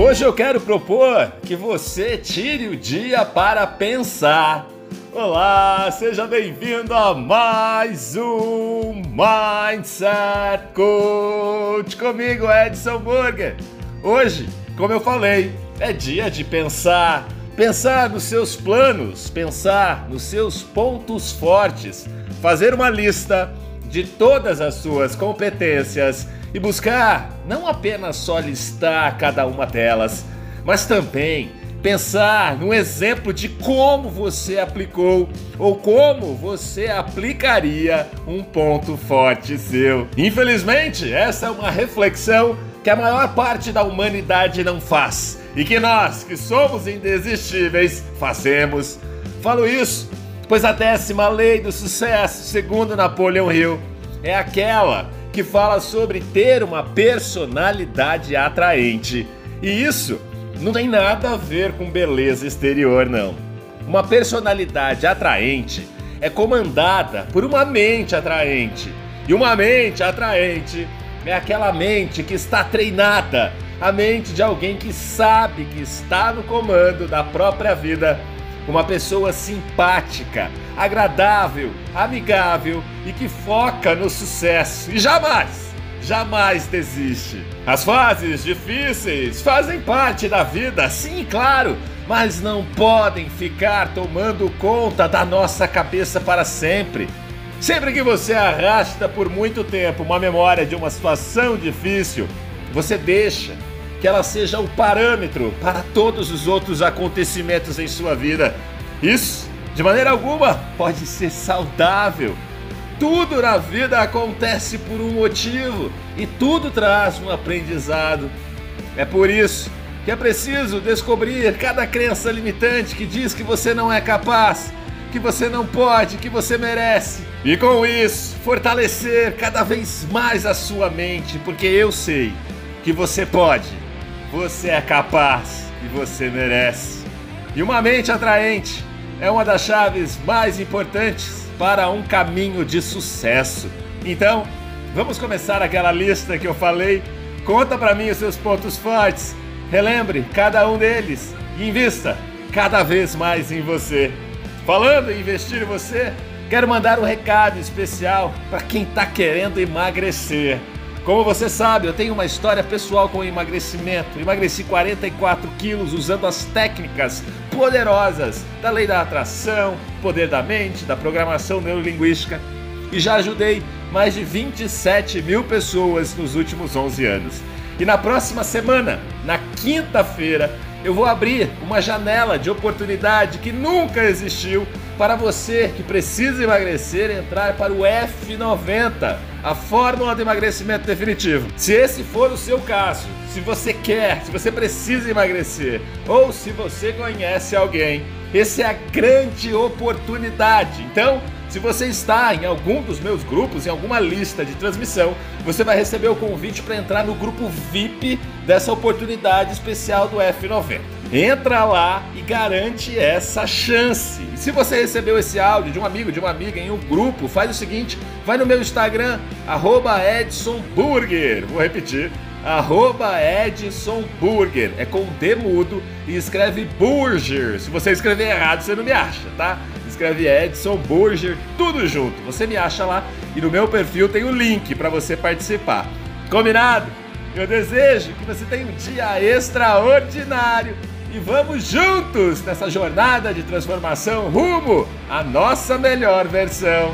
Hoje eu quero propor que você tire o dia para pensar. Olá, seja bem-vindo a mais um Mindset Coach comigo, Edson Burger. Hoje, como eu falei, é dia de pensar, pensar nos seus planos, pensar nos seus pontos fortes, fazer uma lista de todas as suas competências e buscar não apenas só listar cada uma delas, mas também pensar num exemplo de como você aplicou ou como você aplicaria um ponto forte seu. Infelizmente, essa é uma reflexão que a maior parte da humanidade não faz e que nós, que somos indesistíveis, fazemos. Falo isso pois a décima lei do sucesso, segundo Napoleão Hill, é aquela que fala sobre ter uma personalidade atraente. E isso não tem nada a ver com beleza exterior, não. Uma personalidade atraente é comandada por uma mente atraente. E uma mente atraente é aquela mente que está treinada, a mente de alguém que sabe que está no comando da própria vida uma pessoa simpática, agradável, amigável e que foca no sucesso e jamais, jamais desiste. As fases difíceis fazem parte da vida, sim, claro, mas não podem ficar tomando conta da nossa cabeça para sempre. Sempre que você arrasta por muito tempo uma memória de uma situação difícil, você deixa que ela seja o parâmetro para todos os outros acontecimentos em sua vida. Isso, de maneira alguma, pode ser saudável. Tudo na vida acontece por um motivo e tudo traz um aprendizado. É por isso que é preciso descobrir cada crença limitante que diz que você não é capaz, que você não pode, que você merece. E com isso, fortalecer cada vez mais a sua mente, porque eu sei que você pode você é capaz e você merece. E uma mente atraente é uma das chaves mais importantes para um caminho de sucesso. Então, vamos começar aquela lista que eu falei. Conta para mim os seus pontos fortes. Relembre cada um deles e invista cada vez mais em você. Falando em investir em você, quero mandar um recado especial para quem está querendo emagrecer. Como você sabe, eu tenho uma história pessoal com emagrecimento. Emagreci 44 quilos usando as técnicas poderosas da lei da atração, poder da mente, da programação neurolinguística e já ajudei mais de 27 mil pessoas nos últimos 11 anos. E na próxima semana, na quinta-feira, eu vou abrir uma janela de oportunidade que nunca existiu para você que precisa emagrecer entrar para o F90, a fórmula de emagrecimento definitivo. Se esse for o seu caso, se você quer, se você precisa emagrecer ou se você conhece alguém, essa é a grande oportunidade. Então, se você está em algum dos meus grupos, em alguma lista de transmissão, você vai receber o convite para entrar no grupo VIP dessa oportunidade especial do F90. Entra lá e garante essa chance. E se você recebeu esse áudio de um amigo, de uma amiga em um grupo, faz o seguinte: vai no meu Instagram, EdsonBurger. Vou repetir, arroba Edson Burger. É com D mudo e escreve Burger. Se você escrever errado, você não me acha, tá? Escreve Edson Burger, tudo junto. Você me acha lá e no meu perfil tem o link para você participar. Combinado? Eu desejo que você tenha um dia extraordinário e vamos juntos nessa jornada de transformação rumo à nossa melhor versão.